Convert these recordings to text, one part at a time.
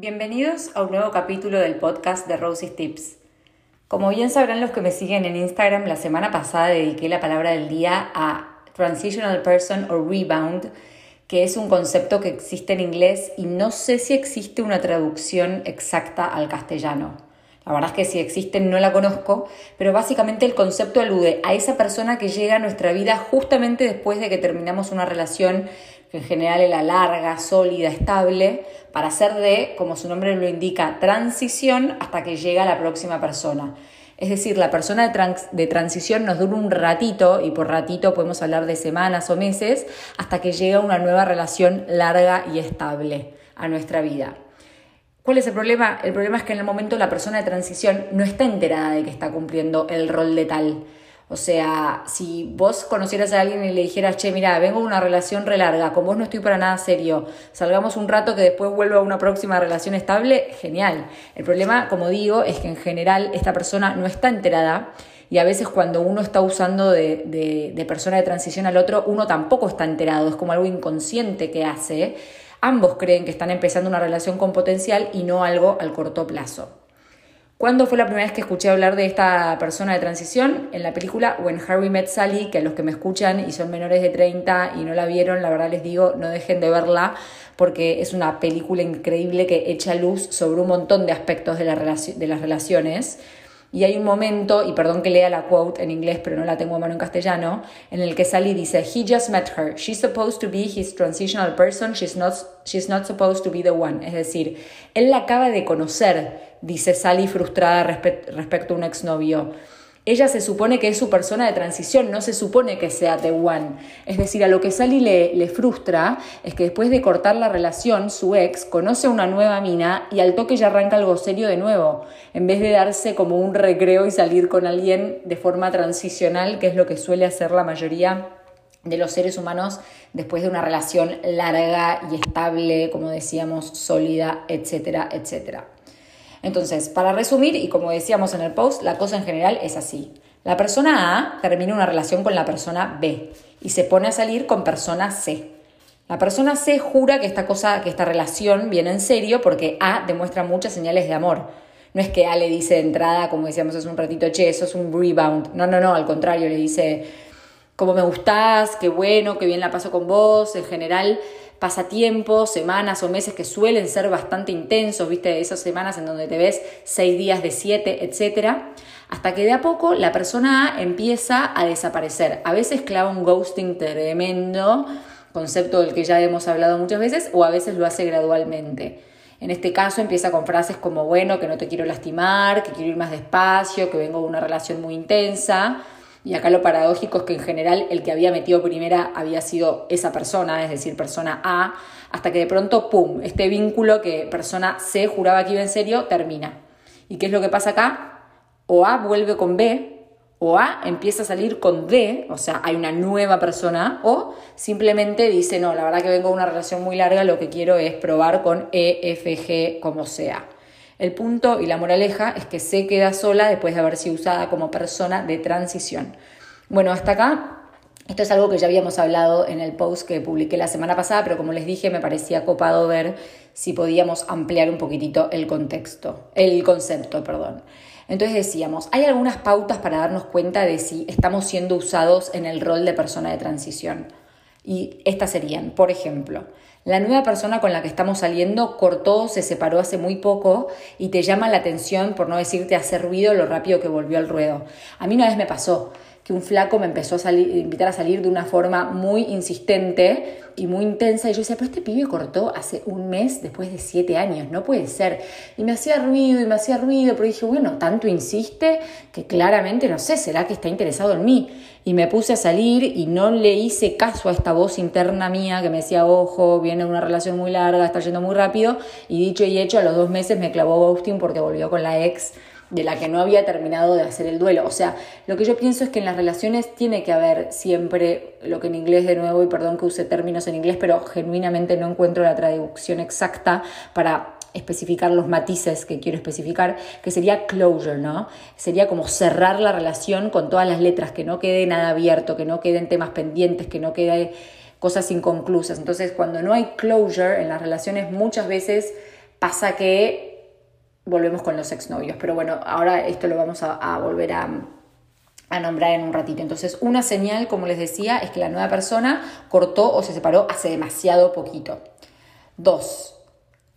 Bienvenidos a un nuevo capítulo del podcast de Rosie's Tips. Como bien sabrán los que me siguen en Instagram, la semana pasada dediqué la palabra del día a Transitional Person o Rebound, que es un concepto que existe en inglés y no sé si existe una traducción exacta al castellano. La verdad es que si existe no la conozco, pero básicamente el concepto alude a esa persona que llega a nuestra vida justamente después de que terminamos una relación que en general es la larga, sólida, estable, para hacer de, como su nombre lo indica, transición hasta que llega la próxima persona. Es decir, la persona de, de, transición nos dura un ratito, y por ratito podemos hablar de semanas o meses, hasta que llega una nueva relación larga y estable a nuestra vida. ¿Cuál es el problema? El problema es que en el momento la persona de transición no está enterada de que está cumpliendo el rol de tal. O sea, si vos conocieras a alguien y le dijeras, che, mira, vengo de una relación re larga, con vos no estoy para nada serio, salgamos un rato que después vuelva a una próxima relación estable, genial. El problema, como digo, es que en general esta persona no está enterada y a veces cuando uno está usando de, de, de persona de transición al otro, uno tampoco está enterado, es como algo inconsciente que hace. Ambos creen que están empezando una relación con potencial y no algo al corto plazo. ¿Cuándo fue la primera vez que escuché hablar de esta persona de transición? En la película When Harry Met Sally, que a los que me escuchan y son menores de 30 y no la vieron, la verdad les digo, no dejen de verla porque es una película increíble que echa luz sobre un montón de aspectos de, la de las relaciones. Y hay un momento, y perdón que lea la quote en inglés, pero no la tengo a mano en castellano, en el que Sally dice, He just met her. She's supposed to be his transitional person. She's not, she's not supposed to be the one. Es decir, él la acaba de conocer dice Sally frustrada respecto a un exnovio. Ella se supone que es su persona de transición, no se supone que sea The One. Es decir, a lo que Sally le, le, frustra es que después de cortar la relación, su ex conoce una nueva mina y al toque ya arranca algo serio de nuevo, en vez de darse como un recreo y salir con alguien de forma transicional, que es lo que suele hacer la mayoría de los seres humanos después de una relación larga y estable, como decíamos, sólida, etcétera, etcétera. Entonces, para resumir, y como decíamos en el post, la cosa en general es así. La persona A termina una relación con la persona B y se pone a salir con persona C. La persona C jura que esta cosa, que esta relación viene en serio porque A demuestra muchas señales de amor. No es que A le dice de entrada, como decíamos hace un ratito, che, eso es un rebound. No, no, no, al contrario, le dice, como me gustás, qué bueno, qué bien la paso con vos. En general, pasatiempos, semanas o meses que suelen ser bastante intensos, viste, esas semanas en donde te ves seis días de siete, etcétera, hasta que de a poco la persona A empieza a desaparecer. A veces clava un ghosting tremendo, concepto del que ya hemos hablado muchas veces, o a veces lo hace gradualmente. En este caso empieza con frases como, bueno, que no te quiero lastimar, que quiero ir más despacio, que vengo de una relación muy intensa y acá lo paradójico es que en general el que había metido primera había sido esa persona, es decir, persona A, hasta que de pronto, ¡pum!, este vínculo que persona C juraba que iba en serio termina. ¿Y qué es lo que pasa acá? O A vuelve con B, o A empieza a salir con D, o sea, hay una nueva persona, o simplemente dice, no, la verdad que vengo de una relación muy larga, lo que quiero es probar con E, F, G, como sea. El punto y la moraleja es que se queda sola después de haber sido usada como persona de transición. Bueno, hasta acá esto es algo que ya habíamos hablado en el post que publiqué la semana pasada, pero como les dije, me parecía copado ver si podíamos ampliar un poquitito el contexto, el concepto, perdón. Entonces decíamos, hay algunas pautas para darnos cuenta de si estamos siendo usados en el rol de persona de transición. Y estas serían, por ejemplo, la nueva persona con la que estamos saliendo cortó, se separó hace muy poco y te llama la atención, por no decirte hacer ruido, lo rápido que volvió al ruedo. A mí una vez me pasó que un flaco me empezó a salir, invitar a salir de una forma muy insistente y muy intensa. Y yo decía, pero este pibe cortó hace un mes después de siete años, no puede ser. Y me hacía ruido y me hacía ruido, pero dije, bueno, tanto insiste que claramente, no sé, será que está interesado en mí. Y me puse a salir y no le hice caso a esta voz interna mía que me decía, ojo, viene una relación muy larga, está yendo muy rápido. Y dicho y hecho, a los dos meses me clavó ghosting porque volvió con la ex de la que no había terminado de hacer el duelo. O sea, lo que yo pienso es que en las relaciones tiene que haber siempre lo que en inglés de nuevo, y perdón que use términos en inglés, pero genuinamente no encuentro la traducción exacta para especificar los matices que quiero especificar, que sería closure, ¿no? Sería como cerrar la relación con todas las letras, que no quede nada abierto, que no queden temas pendientes, que no quede cosas inconclusas. Entonces, cuando no hay closure en las relaciones, muchas veces pasa que volvemos con los exnovios. Pero bueno, ahora esto lo vamos a, volver a, a nombrar en un ratito. Entonces, una señal, como les decía, es que la nueva persona cortó o se separó hace demasiado poquito. Dos,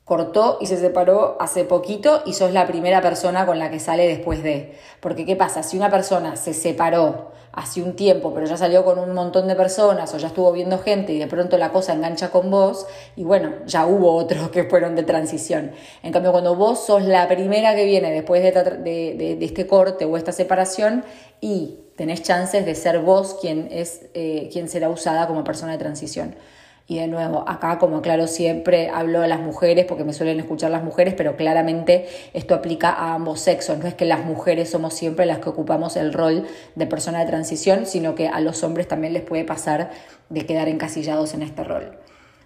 cortó y se separó hace poquito y sos la primera persona con la que sale después de. Porque ¿qué pasa? Si una persona se separó hace un tiempo, pero ya salió con un montón de personas o ya estuvo viendo gente y de pronto la cosa engancha con vos, y bueno, ya hubo otros que fueron de transición. En cambio, cuando vos sos la primera que viene después de, este corte o esta separación y tenés chances de ser vos quien, es, eh, quien será usada como persona de transición. Y de nuevo, acá como aclaro siempre, hablo a las mujeres porque me suelen escuchar las mujeres, pero claramente esto aplica a ambos sexos. No es que las mujeres somos siempre las que ocupamos el rol de persona de transición, sino que a los hombres también les puede pasar de quedar encasillados en este rol.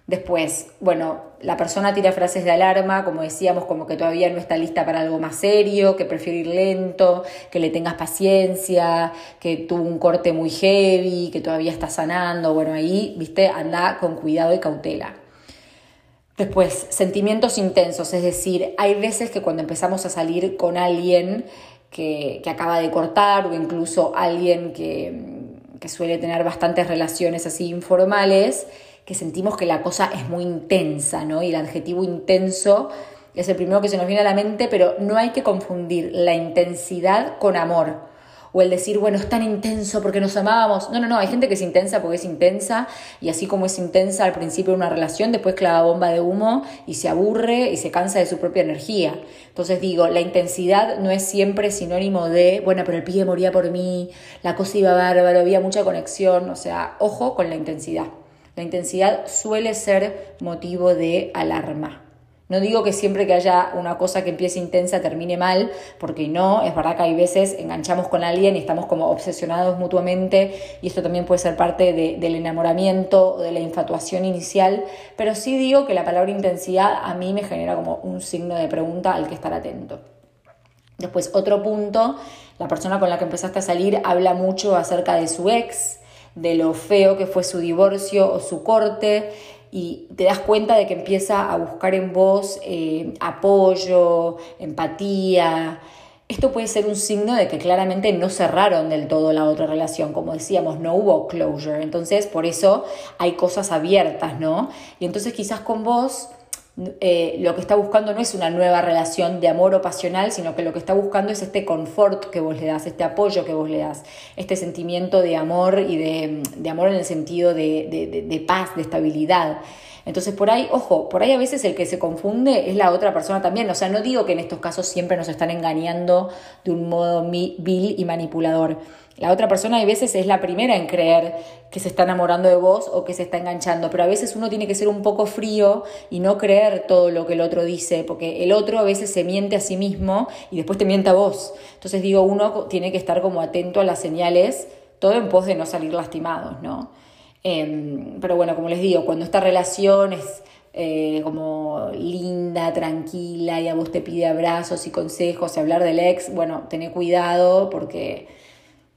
Después, bueno, la persona tira frases de alarma, como decíamos, como que todavía no está lista para algo más serio, que prefiere ir lento, que le tengas paciencia, que tuvo un corte muy heavy, que todavía está sanando. Bueno, ahí, viste, anda con cuidado y cautela. Después, sentimientos intensos, es decir, hay veces que cuando empezamos a salir con alguien que, acaba de cortar o incluso alguien que, que suele tener bastantes relaciones así informales, que sentimos que la cosa es muy intensa, ¿no? Y el adjetivo intenso es el primero que se nos viene a la mente, pero no hay que confundir la intensidad con amor. O el decir, bueno, es tan intenso porque nos amábamos. No, no, no, hay gente que es intensa porque es intensa y así como es intensa al principio de una relación, después clava bomba de humo y se aburre y se cansa de su propia energía. Entonces digo, la intensidad no es siempre sinónimo de, bueno, pero el pibe moría por mí, la cosa iba bárbaro, había mucha conexión, o sea, ojo con la intensidad. La intensidad suele ser motivo de alarma. No digo que siempre que haya una cosa que empiece intensa termine mal, porque no, es verdad que hay veces enganchamos con alguien y estamos como obsesionados mutuamente y esto también puede ser parte del enamoramiento o de la infatuación inicial, pero sí digo que la palabra intensidad a mí me genera como un signo de pregunta al que estar atento. Después, otro punto, la persona con la que empezaste a salir habla mucho acerca de su ex, de lo feo que fue su divorcio o su corte y te das cuenta de que empieza a buscar en vos eh, apoyo, empatía. Esto puede ser un signo de que claramente no cerraron del todo la otra relación, como decíamos, no hubo closure, entonces por eso hay cosas abiertas, ¿no? Y entonces quizás con vos eh, lo que está buscando no es una nueva relación de amor o pasional, sino que lo que está buscando es este confort que vos le das, este apoyo que vos le das, este sentimiento de amor y de, amor en el sentido de, de, paz, de estabilidad. Entonces por ahí, ojo, por ahí a veces el que se confunde es la otra persona también. O sea, no digo que en estos casos siempre nos están engañando de un modo vil y manipulador la otra persona a veces es la primera en creer que se está enamorando de vos o que se está enganchando, pero a veces uno tiene que ser un poco frío y no creer todo lo que el otro dice, porque el otro a veces se miente a sí mismo y después te miente a vos. Entonces digo, uno tiene que estar como atento a las señales, todo en pos de no salir lastimados, ¿no? Em, pero bueno, como les digo, cuando esta relación es eh, como linda, tranquila y a vos te pide abrazos y consejos y hablar del ex, bueno, tené cuidado porque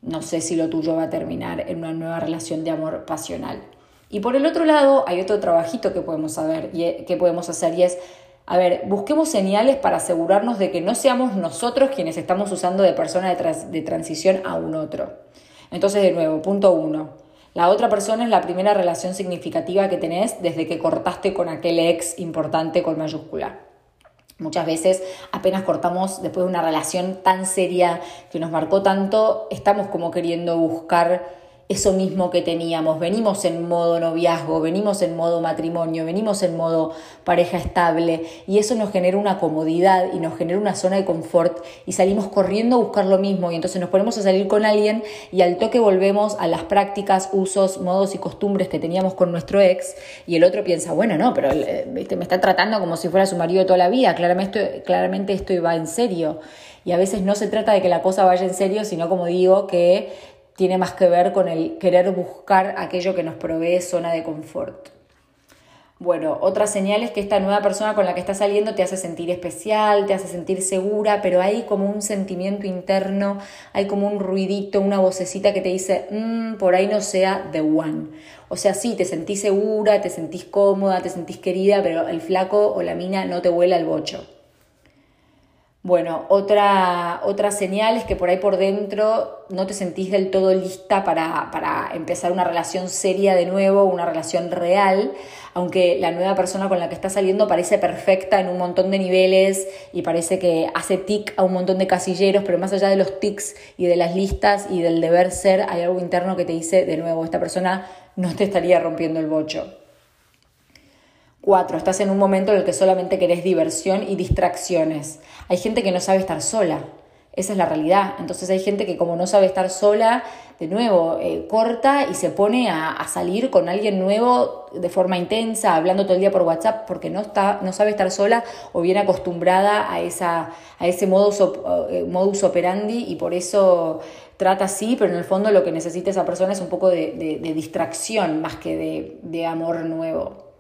no sé si lo tuyo va a terminar en una nueva relación de amor pasional. Y por el otro lado, hay otro trabajito que podemos, saber, e, que podemos hacer y es, a ver, busquemos señales para asegurarnos de que no seamos nosotros quienes estamos usando de persona de, de transición a un otro. Entonces, de nuevo, punto uno. La otra persona es la primera relación significativa que tenés desde que cortaste con aquel ex importante con mayúscula. Muchas veces apenas cortamos después de una relación tan seria que nos marcó tanto, estamos como queriendo buscar eso mismo que teníamos. Venimos en modo noviazgo, venimos en modo matrimonio, venimos en modo pareja estable y eso nos genera una comodidad y nos genera una zona de confort y salimos corriendo a buscar lo mismo y entonces nos ponemos a salir con alguien y al toque volvemos a las prácticas, usos, modos y costumbres que teníamos con nuestro ex y el otro piensa, bueno, no, pero eh, me está tratando como si fuera su marido toda la vida, claramente, claramente esto iba en serio. Y a veces no se trata de que la cosa vaya en serio, sino como digo, que tiene más que ver con el querer buscar aquello que nos provee zona de confort. Bueno, otra señal es que esta nueva persona con la que estás saliendo te hace sentir especial, te hace sentir segura, pero hay como un sentimiento interno, hay como un ruidito, una vocecita que te dice, mmm, por ahí no sea the one. O sea, sí, te sentís segura, te sentís cómoda, te sentís querida, pero el flaco o la mina no te vuela el bocho. Bueno, otra, otra señal es que por ahí por dentro no te sentís del todo lista para, para, empezar una relación seria de nuevo, una relación real, aunque la nueva persona con la que estás saliendo parece perfecta en un montón de niveles y parece que hace tic a un montón de casilleros, pero más allá de los tics y de las listas y del deber ser, hay algo interno que te dice, de nuevo, esta persona no te estaría rompiendo el bocho. Cuatro, estás en un momento en el que solamente querés diversión y distracciones. Hay gente que no sabe estar sola. Esa es la realidad. Entonces hay gente que como no sabe estar sola, de nuevo, eh, corta y se pone a, salir con alguien nuevo de forma intensa, hablando todo el día por WhatsApp, porque no, está, no sabe estar sola o bien acostumbrada a, esa, a ese modus, eh, modus operandi y por eso trata así, pero en el fondo lo que necesita esa persona es un poco de, distracción más que de, de amor nuevo.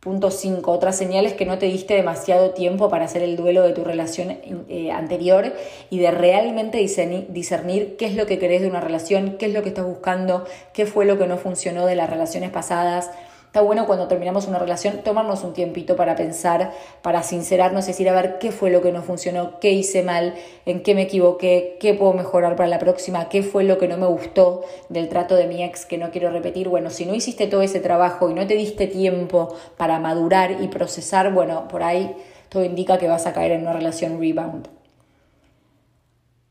Punto 5. Otras señales que no te diste demasiado tiempo para hacer el duelo de tu relación eh, anterior y de realmente discernir, qué es lo que querés de una relación, qué es lo que estás buscando, qué fue lo que no funcionó de las relaciones pasadas, Bueno cuando terminamos una relación tomarnos un tiempito para pensar, para sincerarnos y decir, a ver, qué fue lo que no funcionó, qué hice mal, en qué me equivoqué, qué puedo mejorar para la próxima, qué fue lo que no me gustó del trato de mi ex que no quiero repetir. Bueno, si no hiciste todo ese trabajo y no te diste tiempo para madurar y procesar, bueno, por ahí todo indica que vas a caer en una relación rebound.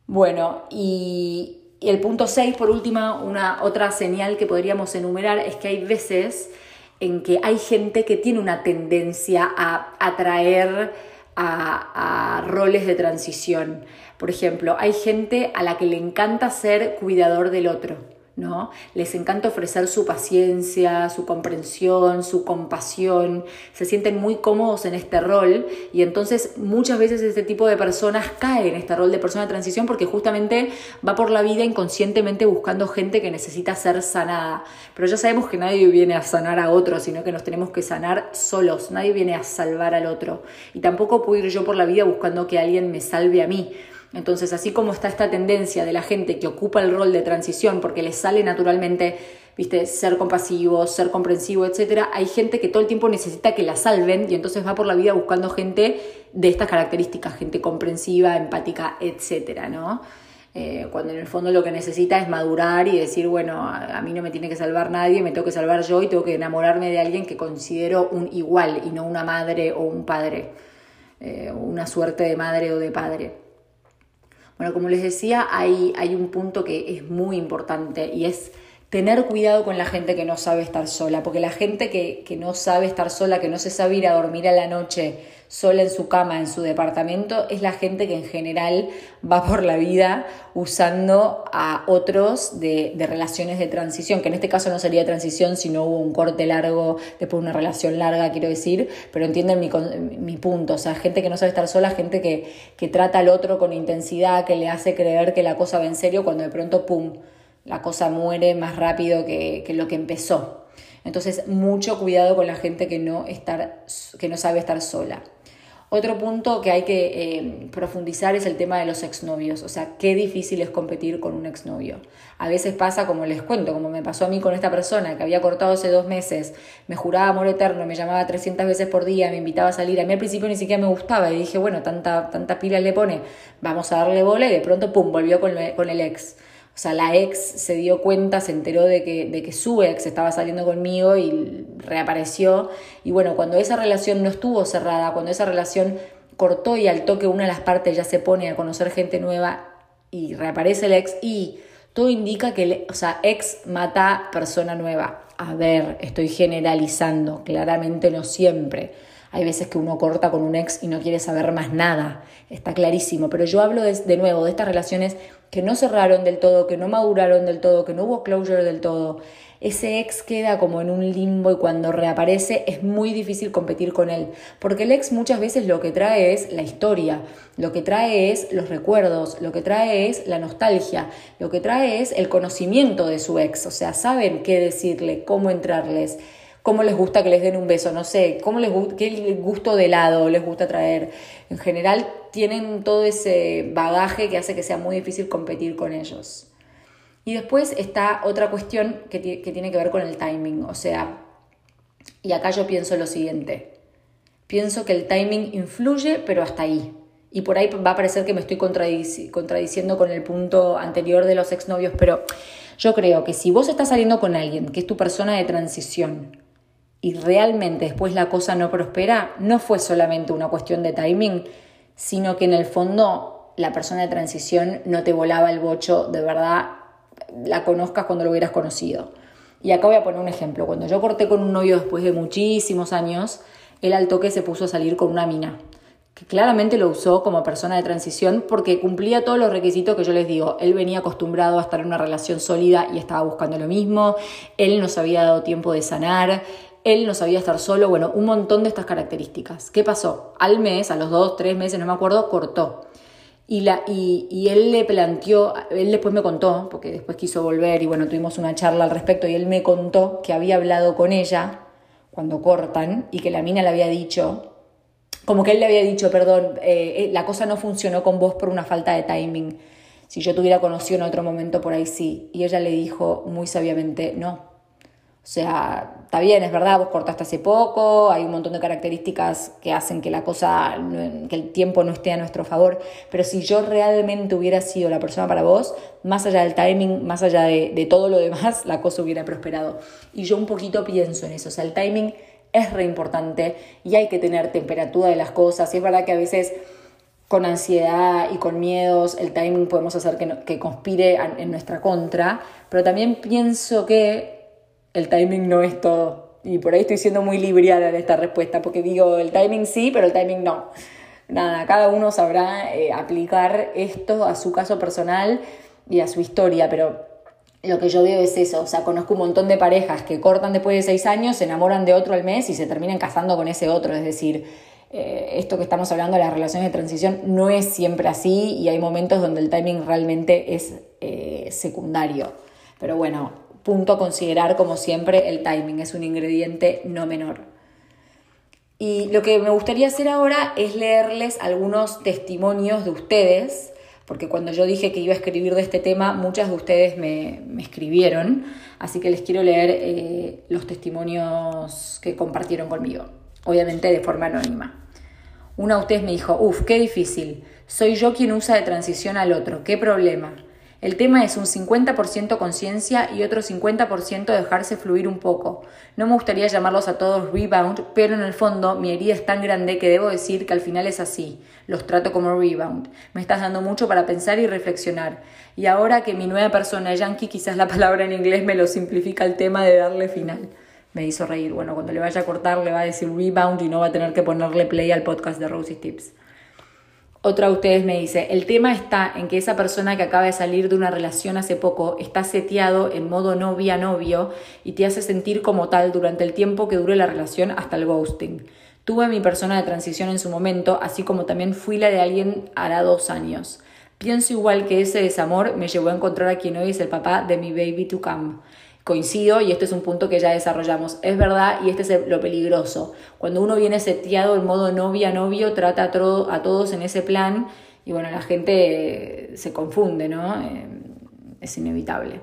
Bueno, y, el punto 6, por última, una otra señal que podríamos enumerar es que hay veces en que hay gente que tiene una tendencia a atraer a, a, roles de transición. Por ejemplo, hay gente a la que le encanta ser cuidador del otro. ¿No? Les encanta ofrecer su paciencia, su comprensión, su compasión, se sienten muy cómodos en este rol y entonces muchas veces este tipo de personas caen en este rol de persona de transición porque justamente va por la vida inconscientemente buscando gente que necesita ser sanada. Pero ya sabemos que nadie viene a sanar a otro, sino que nos tenemos que sanar solos, nadie viene a salvar al otro. Y tampoco puedo ir yo por la vida buscando que alguien me salve a mí. Entonces, así como está esta tendencia de la gente que ocupa el rol de transición porque le sale naturalmente, viste, ser compasivo, ser comprensivo, etcétera, hay gente que todo el tiempo necesita que la salven y entonces va por la vida buscando gente de estas características, gente comprensiva, empática, etcétera, ¿no? Eh, cuando en el fondo lo que necesita es madurar y decir, bueno, a, mí no me tiene que salvar nadie, me tengo que salvar yo y tengo que enamorarme de alguien que considero un igual y no una madre o un padre, eh, una suerte de madre o de padre. Bueno, como les decía, hay, hay un punto que es muy importante y es tener cuidado con la gente que no sabe estar sola, porque la gente que, que, no sabe estar sola, que no se sabe ir a dormir a la noche sola en su cama, en su departamento, es la gente que en general va por la vida usando a otros de, de relaciones de transición, que en este caso no sería transición si no hubo un corte largo, después una relación larga, quiero decir, pero entienden mi, mi punto, o sea, gente que no sabe estar sola, gente que, que trata al otro con intensidad, que le hace creer que la cosa va en serio cuando de pronto, ¡pum!, la cosa muere más rápido que, lo que empezó. Entonces, mucho cuidado con la gente que no, estar, que no sabe estar sola. Otro punto que hay que eh, profundizar es el tema de los exnovios, o sea, qué difícil es competir con un exnovio. A veces pasa, como les cuento, como me pasó a mí con esta persona que había cortado hace dos meses, me juraba amor eterno, me llamaba 300 veces por día, me invitaba a salir, a mí al principio ni siquiera me gustaba y dije, bueno, tanta, tanta pila le pone, vamos a darle bola y de pronto, pum, volvió con, con el ex. O sea, la ex se dio cuenta, se enteró de que, de que su ex estaba saliendo conmigo y reapareció. Y bueno, cuando esa relación no estuvo cerrada, cuando esa relación cortó y al toque una de las partes ya se pone a conocer gente nueva y reaparece el ex y todo indica que, o sea, ex mata persona nueva. A ver, estoy generalizando, claramente no siempre. Hay veces que uno corta con un ex y no quiere saber más nada, está clarísimo, pero yo hablo de, de nuevo de estas relaciones que no cerraron del todo, que no maduraron del todo, que no hubo closure del todo. Ese ex queda como en un limbo y cuando reaparece es muy difícil competir con él, porque el ex muchas veces lo que trae es la historia, lo que trae es los recuerdos, lo que trae es la nostalgia, lo que trae es el conocimiento de su ex, o sea, saben qué decirle, cómo entrarles cómo les gusta que les den un beso, no sé, cómo les qué gusto de helado les gusta traer. En general tienen todo ese bagaje que hace que sea muy difícil competir con ellos. Y después está otra cuestión que, tiene que ver con el timing, o sea, y acá yo pienso lo siguiente, pienso que el timing influye, pero hasta ahí. Y por ahí va a parecer que me estoy contradiciendo con el punto anterior de los exnovios, pero yo creo que si vos estás saliendo con alguien que es tu persona de transición y realmente después la cosa no prospera, no fue solamente una cuestión de timing, sino que en el fondo la persona de transición no te volaba el bocho, de verdad la conozcas cuando lo hubieras conocido. Y acá voy a poner un ejemplo. Cuando yo corté con un novio después de muchísimos años, él al toque se puso a salir con una mina que claramente lo usó como persona de transición porque cumplía todos los requisitos que yo les digo. Él venía acostumbrado a estar en una relación sólida y estaba buscando lo mismo, él nos había dado tiempo de sanar, él no sabía estar solo, bueno, un montón de estas características. ¿Qué pasó? Al mes, a los dos, tres meses, no me acuerdo, cortó. Y, él le planteó, él después me contó, porque después quiso volver y bueno, tuvimos una charla al respecto y él me contó que había hablado con ella cuando cortan y que la mina le había dicho como que él le había dicho, perdón, eh, eh, la cosa no funcionó con vos por una falta de timing. Si yo te hubiera conocido en otro momento por ahí sí. Y ella le dijo muy sabiamente, no. O sea, está bien, es verdad, vos cortaste hace poco, hay un montón de características que hacen que la cosa, que el tiempo no esté a nuestro favor, pero si yo realmente hubiera sido la persona para vos, más allá del timing, más allá de, de todo lo demás, la cosa hubiera prosperado. Y yo un poquito pienso en eso, o sea, el timing es re importante y hay que tener temperatura de las cosas. Y es verdad que a veces con ansiedad y con miedos el timing podemos hacer que, que conspire en nuestra contra, pero también pienso que el timing no es todo. Y por ahí estoy siendo muy libriana en esta respuesta, porque digo, el timing sí, pero el timing no. Nada, cada uno sabrá eh, aplicar esto a su caso personal y a su historia, pero lo que yo veo es eso, o sea, conozco un montón de parejas que cortan después de seis años, se enamoran de otro al mes y se terminan casando con ese otro, es decir, eh, esto que estamos hablando de las relaciones de transición no es siempre así y hay momentos donde el timing realmente es eh, secundario. Pero bueno, punto a considerar como siempre, el timing es un ingrediente no menor. Y lo que me gustaría hacer ahora es leerles algunos testimonios de ustedes porque cuando yo dije que iba a escribir de este tema, muchas de ustedes me, escribieron, así que les quiero leer eh, los testimonios que compartieron conmigo, obviamente de forma anónima. Una de ustedes me dijo, uff, qué difícil, soy yo quien usa de transición al otro, qué problema. El tema es un 50% conciencia y otro 50% dejarse fluir un poco. No me gustaría llamarlos a todos rebound, pero en el fondo mi herida es tan grande que debo decir que al final es así. Los trato como rebound. Me estás dando mucho para pensar y reflexionar. Y ahora que mi nueva persona yankee, quizás la palabra en inglés me lo simplifica el tema de darle final. Me hizo reír. Bueno, cuando le vaya a cortar le va a decir rebound y no va a tener que ponerle play al podcast de Rosie Tips. Otra de ustedes me dice, el tema está en que esa persona que acaba de salir de una relación hace poco está seteado en modo novia-novio y te hace sentir como tal durante el tiempo que dure la relación hasta el ghosting. Tuve mi persona de transición en su momento, así como también fui la de alguien hará dos años. Pienso igual que ese desamor me llevó a encontrar a quien hoy es el papá de mi baby to come coincido y este es un punto que ya desarrollamos. Es verdad y este es lo peligroso. Cuando uno viene seteado en modo novia-novio, trata a, a, todos en ese plan y bueno, la gente se confunde, ¿no? Eh, es inevitable.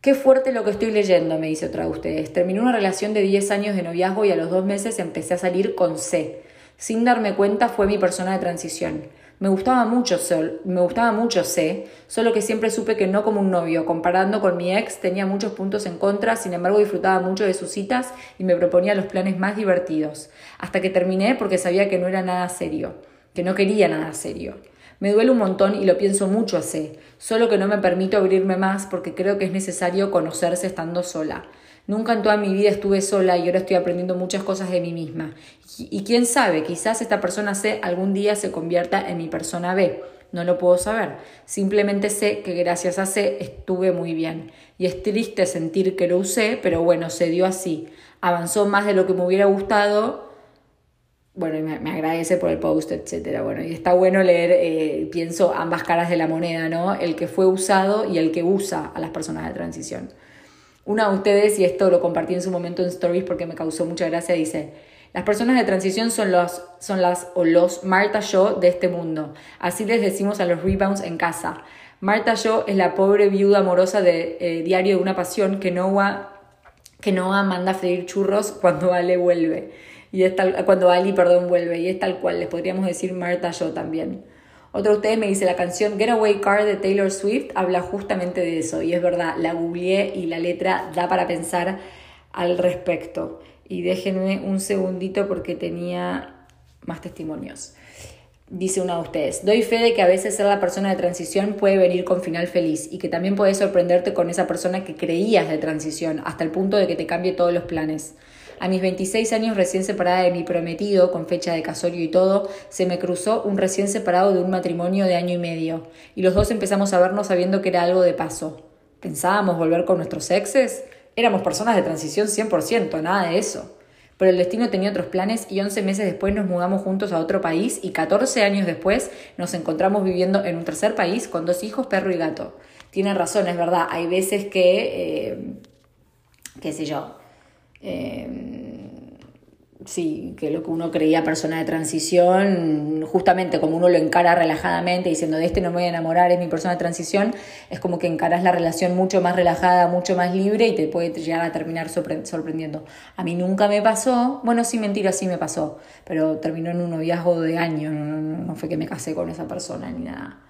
Qué fuerte lo que estoy leyendo, me dice otra de ustedes. Terminé una relación de 10 años de noviazgo y a los dos meses empecé a salir con C. Sin darme cuenta fue mi persona de transición. Me gustaba mucho Sol, me gustaba mucho solo que siempre supe que no como un novio. Comparando con mi ex, tenía muchos puntos en contra, sin embargo disfrutaba mucho de sus citas y me proponía los planes más divertidos. Hasta que terminé porque sabía que no era nada serio, que no quería nada serio. Me duele un montón y lo pienso mucho a C, solo que no me permito abrirme más porque creo que es necesario conocerse estando sola. Nunca en toda mi vida estuve sola y ahora estoy aprendiendo muchas cosas de mí misma. Y, quién sabe, quizás esta persona C algún día se convierta en mi persona B. No lo puedo saber. Simplemente sé que gracias a C estuve muy bien. Y es triste sentir que lo usé, pero bueno, se dio así. Avanzó más de lo que me hubiera gustado. Bueno, me, agradece por el post, etcétera. Bueno, y está bueno leer, eh, pienso, ambas caras de la moneda, ¿no? El que fue usado y el que usa a las personas de transición. Una de ustedes, y esto lo compartí en su momento en Stories porque me causó mucha gracia, dice, las personas de transición son, los, son las o los Marta Yo de este mundo. Así les decimos a los rebounds en casa. Marta Yo es la pobre viuda amorosa de eh, Diario de una Pasión que Noah, que Noah manda a freír churros cuando Ale vuelve. Y es tal, cuando Ali, perdón, vuelve. Y es tal cual, les podríamos decir Marta Yo también. Otro de ustedes me dice, la canción Getaway Car de Taylor Swift habla justamente de eso. Y es verdad, la googleé y la letra da para pensar al respecto. Y déjenme un segundito porque tenía más testimonios. Dice una de ustedes, doy fe de que a veces ser la persona de transición puede venir con final feliz y que también puedes sorprenderte con esa persona que creías de transición hasta el punto de que te cambie todos los planes. A mis 26 años recién separada de mi prometido, con fecha de casorio y todo, se me cruzó un recién separado de un matrimonio de año y medio, y los dos empezamos a vernos sabiendo que era algo de paso. ¿Pensábamos volver con nuestros exes? Éramos personas de transición 100%, nada de eso. Pero el destino tenía otros planes y 11 meses después nos mudamos juntos a otro país y 14 años después nos encontramos viviendo en un tercer país con dos hijos, perro y gato. Tiene razón, es verdad, hay veces que, eh, qué sé yo, eh, sí, que lo que uno creía persona de transición, justamente como uno lo encara relajadamente, diciendo de este no me voy a enamorar, es mi persona de transición, es como que encaras la relación mucho más relajada, mucho más libre y te puede llegar a terminar sorprendiendo. A mí nunca me pasó, bueno, sí, mentira, sí me pasó, pero terminó en un noviazgo de años, no, fue que me casé con esa persona ni nada.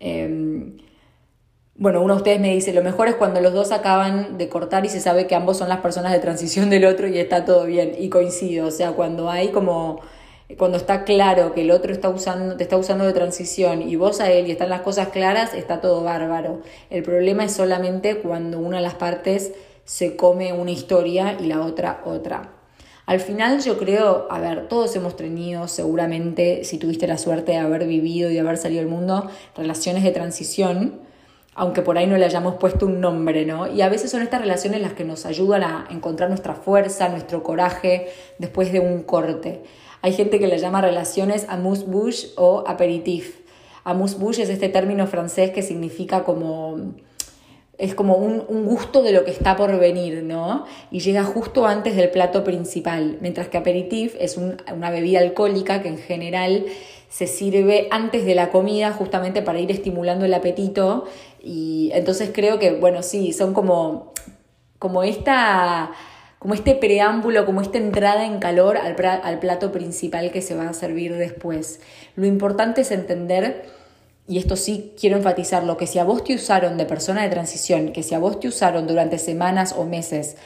Eh, bueno, uno de ustedes me dice, lo mejor es cuando los dos acaban de cortar y se sabe que ambos son las personas de transición del otro y está todo bien. Y coincido, o sea, cuando hay como, cuando está claro que el otro está usando, te está usando de transición y vos a él y están las cosas claras, está todo bárbaro. El problema es solamente cuando una de las partes se come una historia y la otra otra. Al final yo creo, a ver, todos hemos tenido seguramente, si tuviste la suerte de haber vivido y de haber salido al mundo, relaciones de transición aunque por ahí no le hayamos puesto un nombre, ¿no? Y a veces son estas relaciones las que nos ayudan a encontrar nuestra fuerza, nuestro coraje después de un corte. Hay gente que le llama relaciones amuse-bouche o aperitif. Amuse-bouche es este término francés que significa como es como un, un, gusto de lo que está por venir, ¿no? Y llega justo antes del plato principal, mientras que aperitif es una bebida alcohólica que en general se sirve antes de la comida justamente para ir estimulando el apetito y entonces creo que, bueno, sí, son como, como esta como este preámbulo, como esta entrada en calor al, al plato principal que se va a servir después. Lo importante es entender y esto sí quiero enfatizarlo, que si a vos te usaron de persona de transición, que si a vos te usaron durante semanas o meses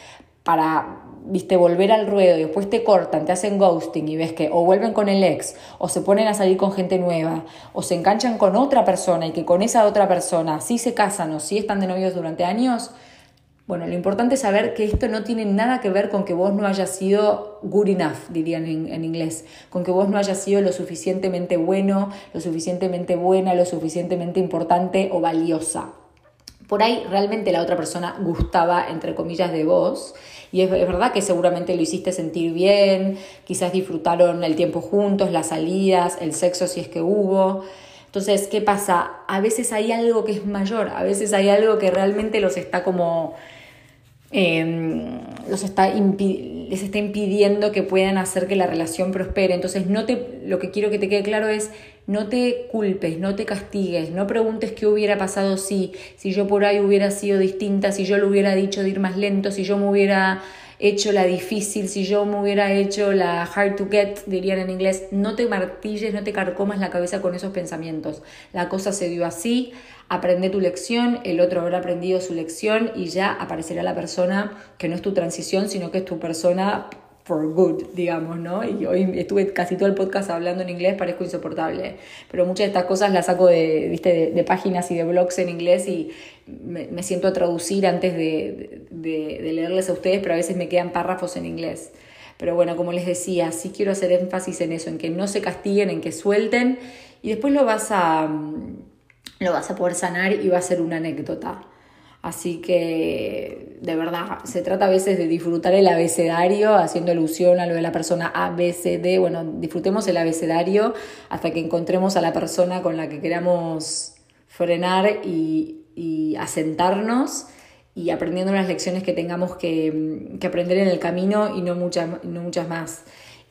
para viste, volver al ruedo y después te cortan, te hacen ghosting y ves que o vuelven con el ex, o se ponen a salir con gente nueva, o se enganchan con otra persona y que con esa otra persona sí se casan o sí están de novios durante años, bueno, lo importante es saber que esto no tiene nada que ver con que vos no hayas sido good enough, dirían en, en, inglés, con que vos no hayas sido lo suficientemente bueno, lo suficientemente buena, lo suficientemente importante o valiosa. Por ahí realmente la otra persona gustaba, entre comillas, de vos y es, verdad que seguramente lo hiciste sentir bien, quizás disfrutaron el tiempo juntos, las salidas, el sexo si es que hubo. Entonces, ¿qué pasa? A veces hay algo que es mayor, a veces hay algo que realmente los está como... Em, los está les está impidiendo que puedan hacer que la relación prospere. Entonces, no te, lo que quiero que te quede claro es no te culpes, no te castigues, no preguntes qué hubiera pasado si, si yo por ahí hubiera sido distinta, si yo le hubiera dicho de ir más lento, si yo me hubiera hecho la difícil, si yo me hubiera hecho la hard to get, dirían en inglés, no te martilles, no te carcomas la cabeza con esos pensamientos. La cosa se dio así, aprende tu lección, el otro habrá aprendido su lección y ya aparecerá la persona que no es tu transición, sino que es tu persona for good, digamos, ¿no? Y hoy estuve casi todo el podcast hablando en inglés, parezco insoportable. Pero muchas de estas cosas las saco de, ¿viste? de, páginas y de blogs en inglés y me, siento a traducir antes de, de, leerles a ustedes, pero a veces me quedan párrafos en inglés. Pero bueno, como les decía, sí quiero hacer énfasis en eso, en que no se castiguen, en que suelten y después lo vas a, lo vas a poder sanar y va a ser una anécdota. Así que, de verdad, se trata a veces de disfrutar el abecedario, haciendo alusión a lo de la persona A, B, C, D. Bueno, disfrutemos el abecedario hasta que encontremos a la persona con la que queramos frenar y, y asentarnos y aprendiendo las lecciones que tengamos que, aprender en el camino y no no muchas más.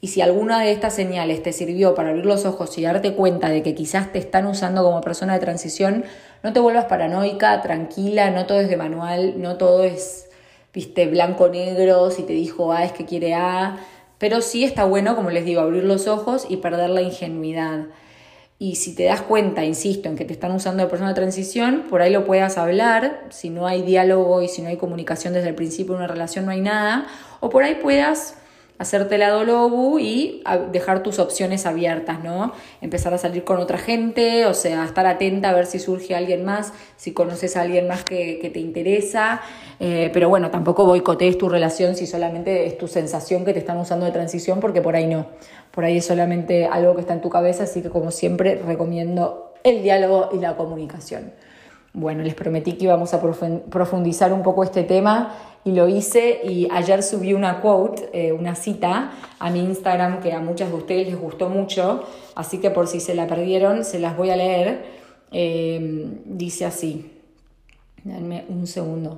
Y si alguna de estas señales te sirvió para abrir los ojos y darte cuenta de que quizás te están usando como persona de transición, no te vuelvas paranoica, tranquila, no todo es de manual, no todo es, viste, blanco-negro, si te dijo A es que quiere A, pero sí está bueno, como les digo, abrir los ojos y perder la ingenuidad. Y si te das cuenta, insisto, en que te están usando de persona de transición, por ahí lo puedas hablar, si no hay diálogo y si no hay comunicación desde el principio de una relación no hay nada, o por ahí puedas hacerte la lobu y dejar tus opciones abiertas, ¿no? Empezar a salir con otra gente, o sea, estar atenta a ver si surge alguien más, si conoces a alguien más que, te interesa, eh, pero bueno, tampoco boicotees tu relación si solamente es tu sensación que te están usando de transición, porque por ahí no, por ahí es solamente algo que está en tu cabeza, así que como siempre recomiendo el diálogo y la comunicación. Bueno, les prometí que íbamos a profundizar un poco este tema y lo hice y ayer subí una quote, eh, una cita a mi Instagram que a muchas de ustedes les gustó mucho, así que por si se la perdieron se las voy a leer. Eh, dice así, denme un segundo.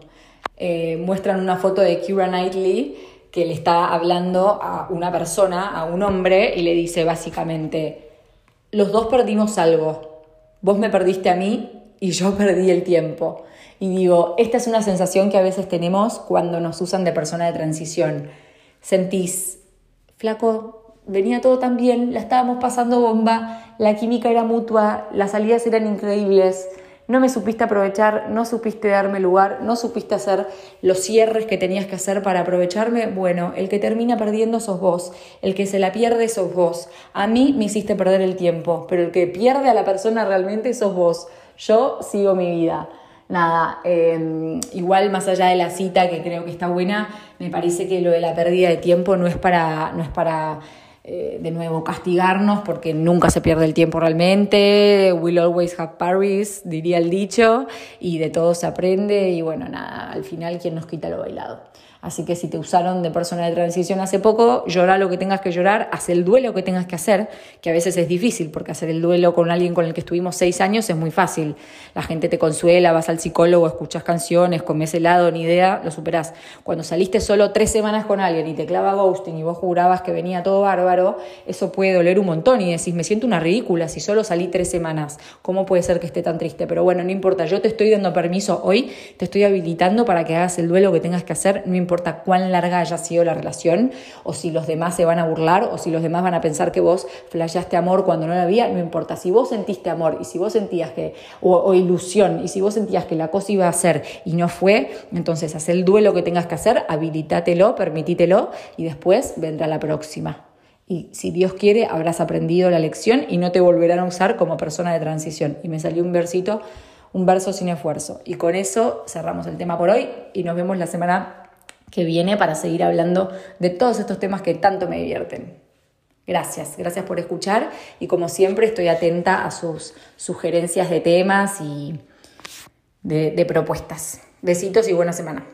Eh, muestran una foto de Kira Knightley que le está hablando a una persona, a un hombre, y le dice básicamente, los dos perdimos algo, vos me perdiste a mí y yo perdí el tiempo. Y digo, esta es una sensación que a veces tenemos cuando nos usan de persona de transición. Sentís, flaco, venía todo tan bien, la estábamos pasando bomba, la química era mutua, las salidas eran increíbles, no me supiste aprovechar, no supiste darme lugar, no supiste hacer los cierres que tenías que hacer para aprovecharme. Bueno, el que termina perdiendo sos vos, el que se la pierde sos vos. A mí me hiciste perder el tiempo, pero el que pierde a la persona realmente sos vos. Yo sigo mi vida nada, em, igual más allá de la cita que creo que está buena, me parece que lo de la pérdida de tiempo no es para, no es para eh, de nuevo castigarnos porque nunca se pierde el tiempo realmente, we'll always have Paris, diría el dicho, y de todo se aprende y bueno, nada, al final quién nos quita lo bailado. Así que si te usaron de persona de transición hace poco, llora lo que tengas que llorar, haz el duelo que tengas que hacer, que a veces es difícil, porque hacer el duelo con alguien con el que estuvimos seis años es muy fácil. La gente te consuela, vas al psicólogo, escuchas canciones, comes helado, ni idea, lo superás. Cuando saliste solo tres semanas con alguien y te clava ghosting y vos jurabas que venía todo bárbaro, eso puede doler un montón y decís, me siento una ridícula si solo salí tres semanas. ¿Cómo puede ser que esté tan triste? Pero bueno, no importa, yo te estoy dando permiso hoy, te estoy habilitando para que hagas el duelo que tengas que hacer, no importa importa cuán larga haya sido la relación, o si los demás se van a burlar, o si los demás van a pensar que vos flasheaste amor cuando no lo había, no importa. Si vos sentiste amor y si vos sentías que, o, ilusión, y si vos sentías que la cosa iba a ser y no fue, entonces haz el duelo que tengas que hacer, habilitátelo, permitítelo, y después vendrá la próxima. Y si Dios quiere, habrás aprendido la lección y no te volverán a usar como persona de transición. Y me salió un versito, un verso sin esfuerzo. Y con eso cerramos el tema por hoy y nos vemos la semana que viene para seguir hablando de todos estos temas que tanto me divierten. Gracias, gracias por escuchar y como siempre estoy atenta a sus sugerencias de temas y de, de propuestas. Besitos y buena semana.